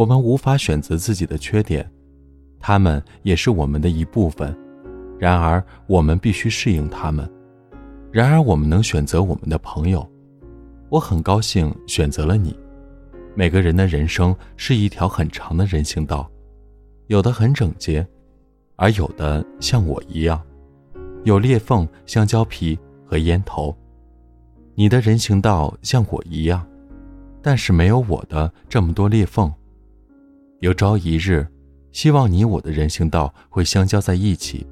我们无法选择自己的缺点，他们也是我们的一部分。然而，我们必须适应他们。然而，我们能选择我们的朋友。我很高兴选择了你。每个人的人生是一条很长的人行道，有的很整洁，而有的像我一样，有裂缝，香蕉皮和烟头。你的人行道像我一样，但是没有我的这么多裂缝。有朝一日，希望你我的人行道会相交在一起。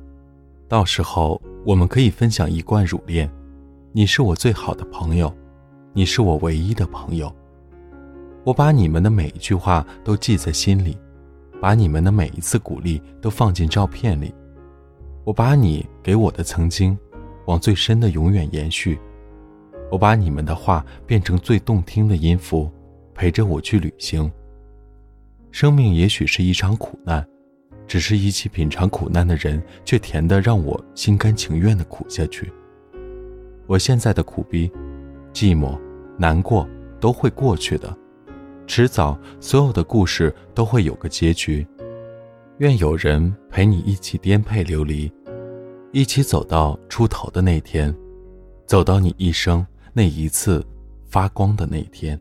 到时候，我们可以分享一罐乳恋。你是我最好的朋友，你是我唯一的朋友。我把你们的每一句话都记在心里，把你们的每一次鼓励都放进照片里。我把你给我的曾经，往最深的永远延续。我把你们的话变成最动听的音符，陪着我去旅行。生命也许是一场苦难。只是一起品尝苦难的人，却甜得让我心甘情愿的苦下去。我现在的苦逼、寂寞、难过都会过去的，迟早所有的故事都会有个结局。愿有人陪你一起颠沛流离，一起走到出头的那天，走到你一生那一次发光的那天。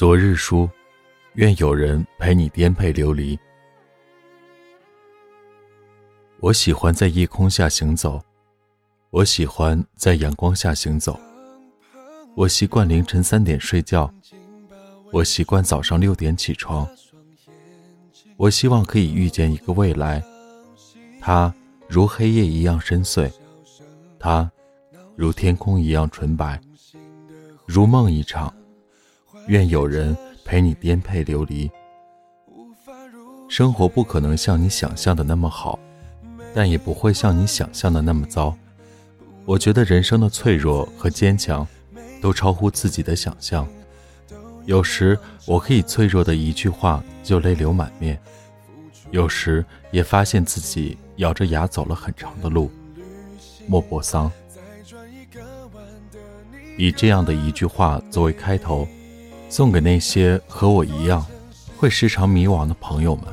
昨日书，愿有人陪你颠沛流离。我喜欢在夜空下行走，我喜欢在阳光下行走。我习惯凌晨三点睡觉，我习惯早上六点起床。我希望可以遇见一个未来，它如黑夜一样深邃，它如天空一样纯白，如梦一场。愿有人陪你颠沛流离。生活不可能像你想象的那么好，但也不会像你想象的那么糟。我觉得人生的脆弱和坚强，都超乎自己的想象。有时我可以脆弱的一句话就泪流满面，有时也发现自己咬着牙走了很长的路。莫泊桑，以这样的一句话作为开头。送给那些和我一样会时常迷惘的朋友们。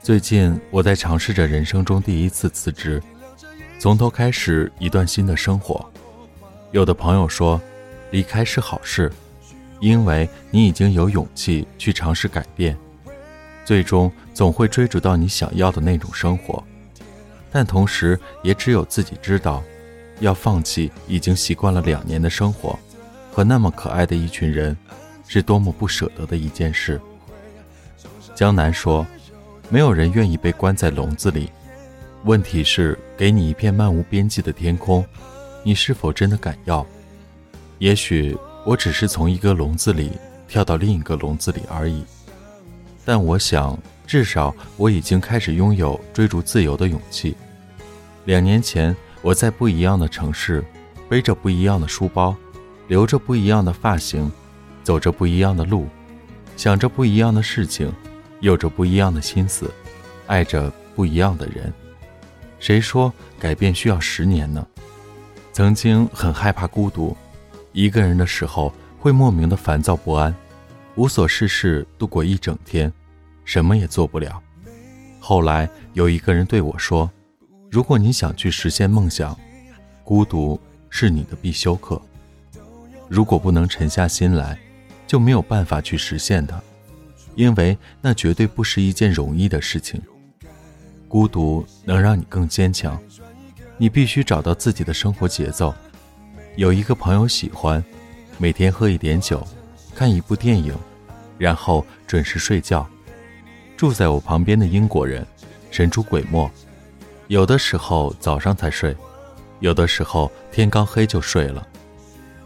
最近我在尝试着人生中第一次辞职，从头开始一段新的生活。有的朋友说，离开是好事，因为你已经有勇气去尝试改变，最终总会追逐到你想要的那种生活。但同时，也只有自己知道，要放弃已经习惯了两年的生活，和那么可爱的一群人。是多么不舍得的一件事。江南说：“没有人愿意被关在笼子里。问题是，给你一片漫无边际的天空，你是否真的敢要？也许我只是从一个笼子里跳到另一个笼子里而已。但我想，至少我已经开始拥有追逐自由的勇气。两年前，我在不一样的城市，背着不一样的书包，留着不一样的发型。”走着不一样的路，想着不一样的事情，有着不一样的心思，爱着不一样的人。谁说改变需要十年呢？曾经很害怕孤独，一个人的时候会莫名的烦躁不安，无所事事度过一整天，什么也做不了。后来有一个人对我说：“如果你想去实现梦想，孤独是你的必修课。如果不能沉下心来，就没有办法去实现它，因为那绝对不是一件容易的事情。孤独能让你更坚强，你必须找到自己的生活节奏。”有一个朋友喜欢每天喝一点酒，看一部电影，然后准时睡觉。住在我旁边的英国人神出鬼没，有的时候早上才睡，有的时候天刚黑就睡了。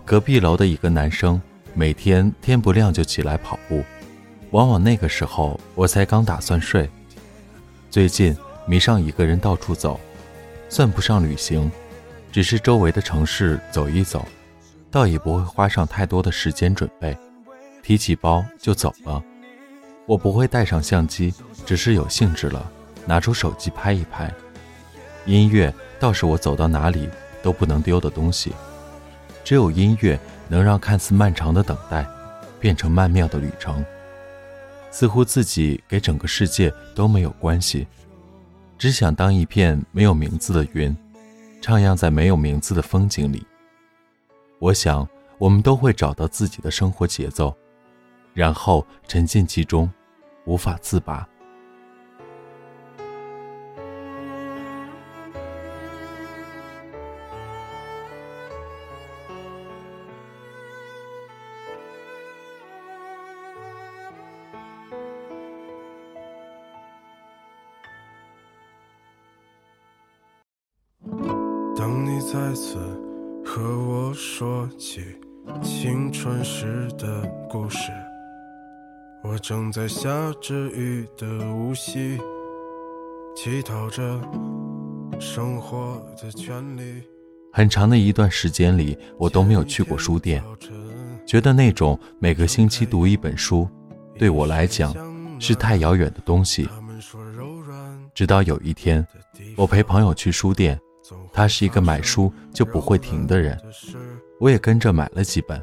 隔壁楼的一个男生每天天不亮就起来跑步，往往那个时候我才刚打算睡。最近迷上一个人到处走，算不上旅行。只是周围的城市走一走，倒也不会花上太多的时间准备，提起包就走了。我不会带上相机，只是有兴致了，拿出手机拍一拍。音乐倒是我走到哪里都不能丢的东西，只有音乐能让看似漫长的等待，变成曼妙的旅程。似乎自己给整个世界都没有关系，只想当一片没有名字的云。徜徉在没有名字的风景里，我想我们都会找到自己的生活节奏，然后沉浸其中，无法自拔。再次和我说起青春时的故事，我正在下着雨的无锡，乞讨着生活的权利。很长的一段时间里，我都没有去过书店，觉得那种每个星期读一本书，对我来讲是太遥远的东西。直到有一天，我陪朋友去书店。他是一个买书就不会停的人，我也跟着买了几本。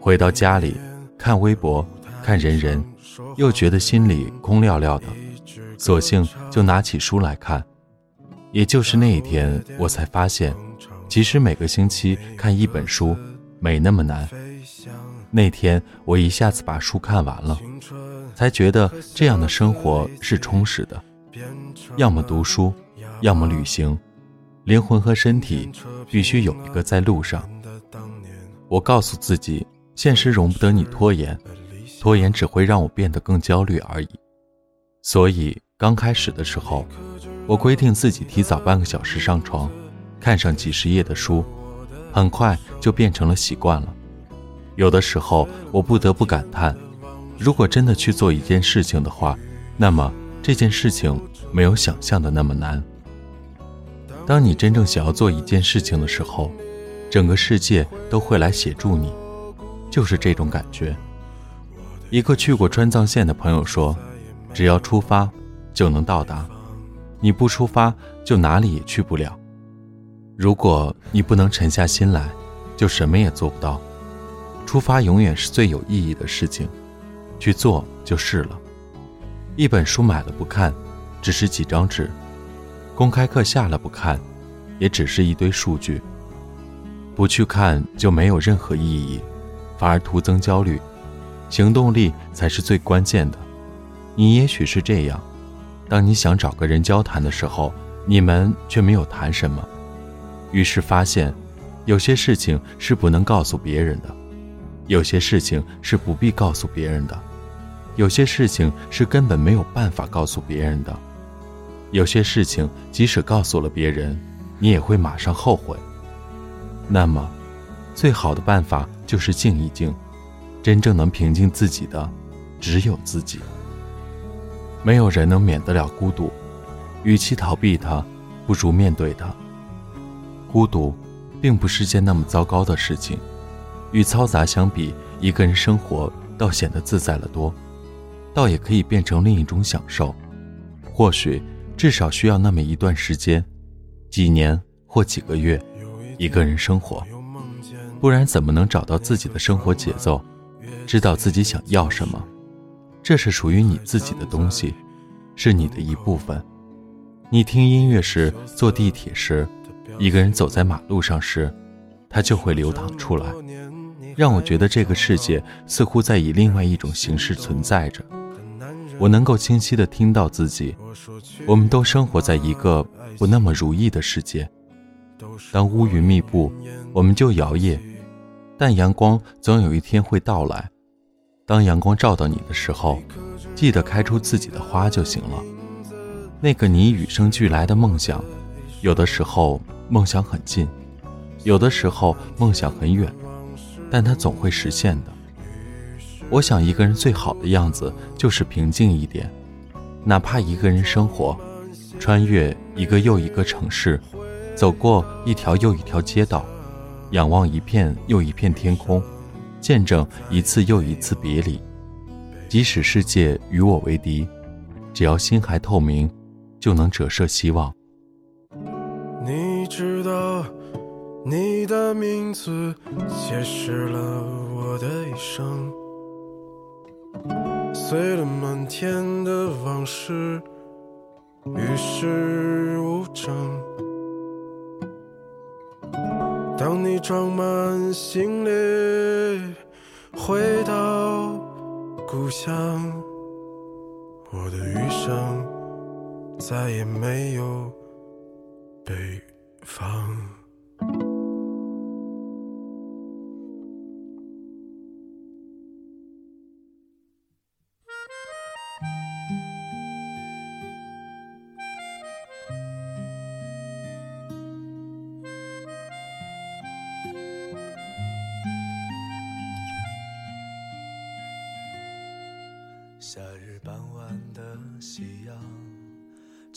回到家里，看微博，看人人，又觉得心里空落落的，索性就拿起书来看。也就是那一天，我才发现，其实每个星期看一本书没那么难。那天我一下子把书看完了，才觉得这样的生活是充实的。要么读书，要么旅行。灵魂和身体必须有一个在路上。我告诉自己，现实容不得你拖延，拖延只会让我变得更焦虑而已。所以刚开始的时候，我规定自己提早半个小时上床，看上几十页的书，很快就变成了习惯了。有的时候，我不得不感叹，如果真的去做一件事情的话，那么这件事情没有想象的那么难。当你真正想要做一件事情的时候，整个世界都会来协助你，就是这种感觉。一个去过川藏线的朋友说：“只要出发，就能到达；你不出发，就哪里也去不了。如果你不能沉下心来，就什么也做不到。出发永远是最有意义的事情，去做就是了。一本书买了不看，只是几张纸。”公开课下了不看，也只是一堆数据。不去看就没有任何意义，反而徒增焦虑。行动力才是最关键的。你也许是这样：当你想找个人交谈的时候，你们却没有谈什么，于是发现，有些事情是不能告诉别人的，有些事情是不必告诉别人的，有些事情是根本没有办法告诉别人的。有些事情，即使告诉了别人，你也会马上后悔。那么，最好的办法就是静一静。真正能平静自己的，只有自己。没有人能免得了孤独，与其逃避它，不如面对它。孤独，并不是件那么糟糕的事情。与嘈杂相比，一个人生活倒显得自在了多，倒也可以变成另一种享受。或许。至少需要那么一段时间，几年或几个月，一个人生活。不然怎么能找到自己的生活节奏，知道自己想要什么？这是属于你自己的东西，是你的一部分。你听音乐时，坐地铁时，一个人走在马路上时，它就会流淌出来，让我觉得这个世界似乎在以另外一种形式存在着。我能够清晰地听到自己。我们都生活在一个不那么如意的世界。当乌云密布，我们就摇曳，但阳光总有一天会到来。当阳光照到你的时候，记得开出自己的花就行了。那个你与生俱来的梦想，有的时候梦想很近，有的时候梦想很远，但它总会实现的。我想一个人最好的样子就是平静一点，哪怕一个人生活，穿越一个又一个城市，走过一条又一条街道，仰望一片又一片天空，见证一次又一次别离。即使世界与我为敌，只要心还透明，就能折射希望。你知道，你的名字解释了我的一生。碎了满天的往事，与世无争。当你装满行李回到故乡，我的余生再也没有北方。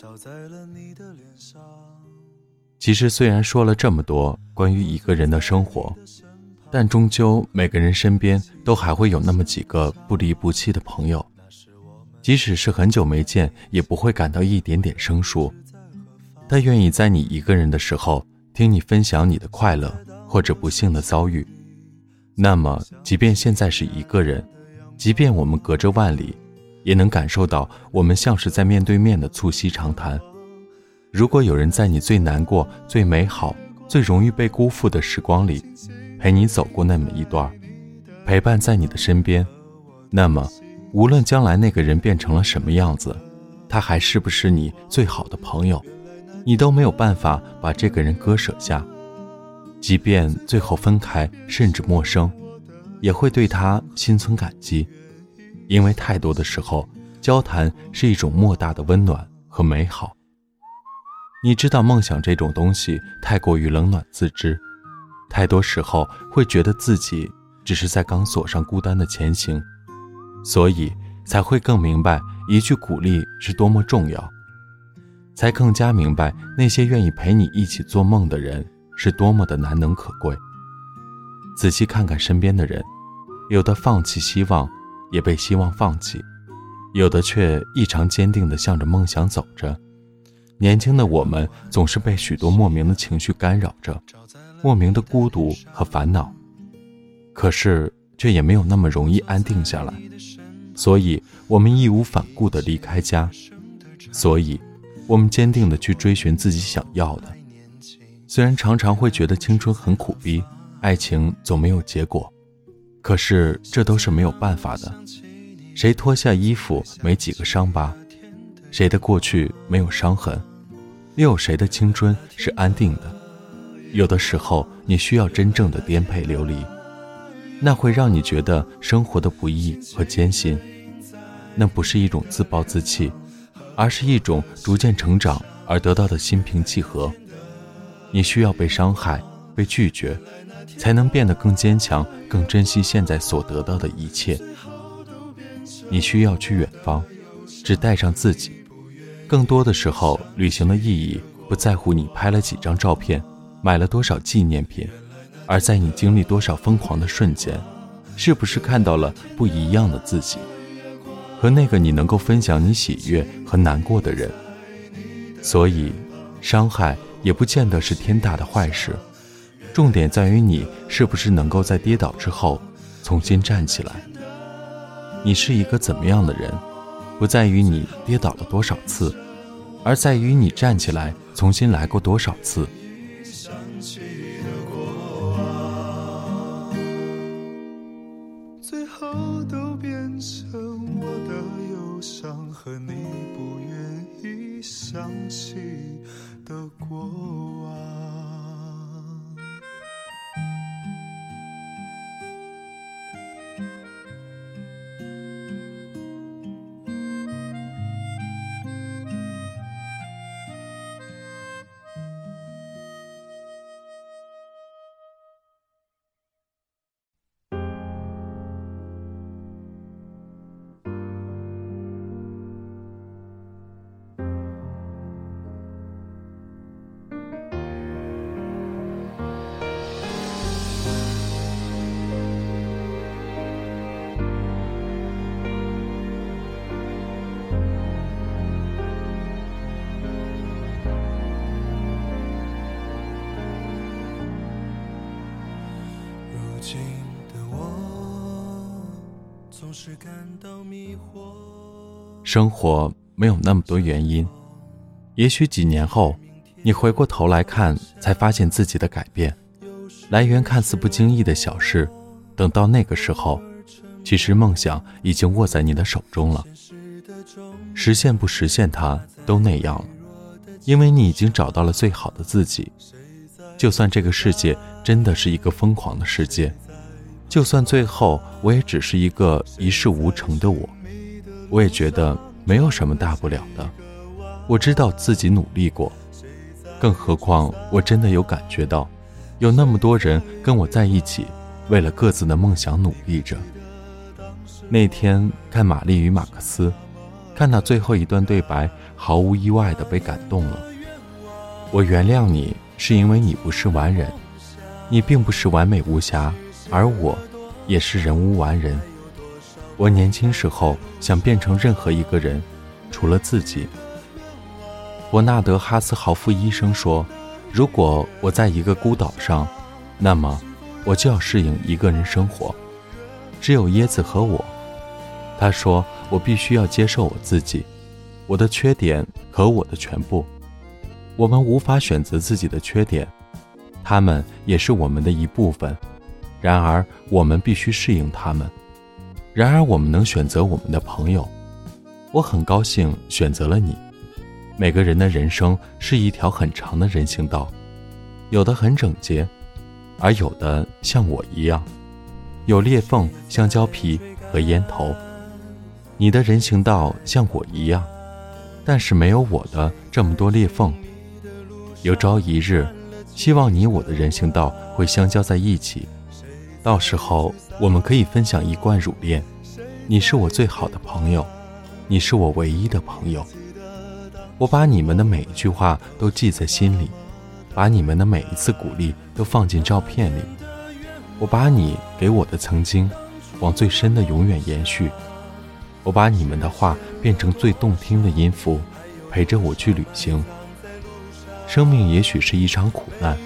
洒在了你的脸上其实，虽然说了这么多关于一个人的生活，但终究每个人身边都还会有那么几个不离不弃的朋友，即使是很久没见，也不会感到一点点生疏。他愿意在你一个人的时候听你分享你的快乐或者不幸的遭遇。那么，即便现在是一个人，即便我们隔着万里。也能感受到我们像是在面对面的促膝长谈。如果有人在你最难过、最美好、最容易被辜负的时光里，陪你走过那么一段，陪伴在你的身边，那么无论将来那个人变成了什么样子，他还是不是你最好的朋友，你都没有办法把这个人割舍下。即便最后分开，甚至陌生，也会对他心存感激。因为太多的时候，交谈是一种莫大的温暖和美好。你知道，梦想这种东西太过于冷暖自知，太多时候会觉得自己只是在钢索上孤单的前行，所以才会更明白一句鼓励是多么重要，才更加明白那些愿意陪你一起做梦的人是多么的难能可贵。仔细看看身边的人，有的放弃希望。也被希望放弃，有的却异常坚定地向着梦想走着。年轻的我们总是被许多莫名的情绪干扰着，莫名的孤独和烦恼，可是却也没有那么容易安定下来。所以，我们义无反顾地离开家，所以，我们坚定地去追寻自己想要的。虽然常常会觉得青春很苦逼，爱情总没有结果。可是这都是没有办法的。谁脱下衣服没几个伤疤？谁的过去没有伤痕？又有谁的青春是安定的？有的时候，你需要真正的颠沛流离，那会让你觉得生活的不易和艰辛。那不是一种自暴自弃，而是一种逐渐成长而得到的心平气和。你需要被伤害，被拒绝。才能变得更坚强，更珍惜现在所得到的一切。你需要去远方，只带上自己。更多的时候，旅行的意义不在乎你拍了几张照片，买了多少纪念品，而在你经历多少疯狂的瞬间，是不是看到了不一样的自己，和那个你能够分享你喜悦和难过的人。所以，伤害也不见得是天大的坏事。重点在于你是不是能够在跌倒之后重新站起来。你是一个怎么样的人，不在于你跌倒了多少次，而在于你站起来重新来过多少次。曾经的我生活没有那么多原因，也许几年后，你回过头来看，才发现自己的改变来源看似不经意的小事。等到那个时候，其实梦想已经握在你的手中了。实现不实现它都那样了，因为你已经找到了最好的自己。就算这个世界真的是一个疯狂的世界。就算最后我也只是一个一事无成的我，我也觉得没有什么大不了的。我知道自己努力过，更何况我真的有感觉到，有那么多人跟我在一起，为了各自的梦想努力着。那天看《玛丽与马克思》，看到最后一段对白，毫无意外的被感动了。我原谅你，是因为你不是完人，你并不是完美无瑕。而我，也是人无完人。我年轻时候想变成任何一个人，除了自己。伯纳德·哈斯豪夫医生说：“如果我在一个孤岛上，那么我就要适应一个人生活，只有椰子和我。”他说：“我必须要接受我自己，我的缺点和我的全部。我们无法选择自己的缺点，他们也是我们的一部分。”然而，我们必须适应他们。然而，我们能选择我们的朋友。我很高兴选择了你。每个人的人生是一条很长的人行道，有的很整洁，而有的像我一样，有裂缝、香蕉皮和烟头。你的人行道像我一样，但是没有我的这么多裂缝。有朝一日，希望你我的人行道会相交在一起。到时候我们可以分享一罐乳恋，你是我最好的朋友，你是我唯一的朋友。我把你们的每一句话都记在心里，把你们的每一次鼓励都放进照片里。我把你给我的曾经，往最深的永远延续。我把你们的话变成最动听的音符，陪着我去旅行。生命也许是一场苦难。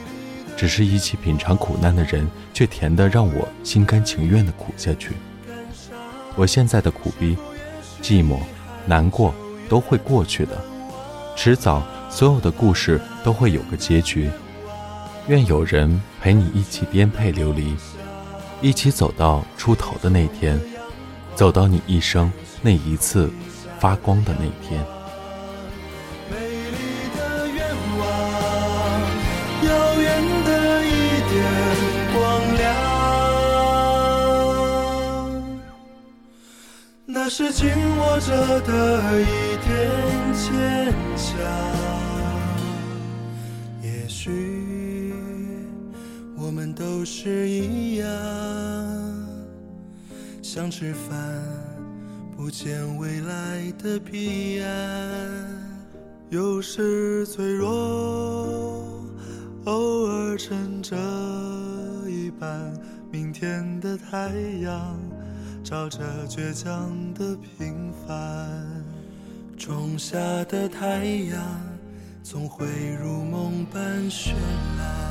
只是一起品尝苦难的人，却甜得让我心甘情愿地苦下去。我现在的苦逼、寂寞、难过都会过去的，迟早所有的故事都会有个结局。愿有人陪你一起颠沛流离，一起走到出头的那天，走到你一生那一次发光的那天。那是紧握着的一点坚强。也许我们都是一样，想吃饭不见未来的彼岸，有时脆弱，偶尔撑着一半明天的太阳。照着倔强的平凡，种下的太阳总会如梦般绚烂。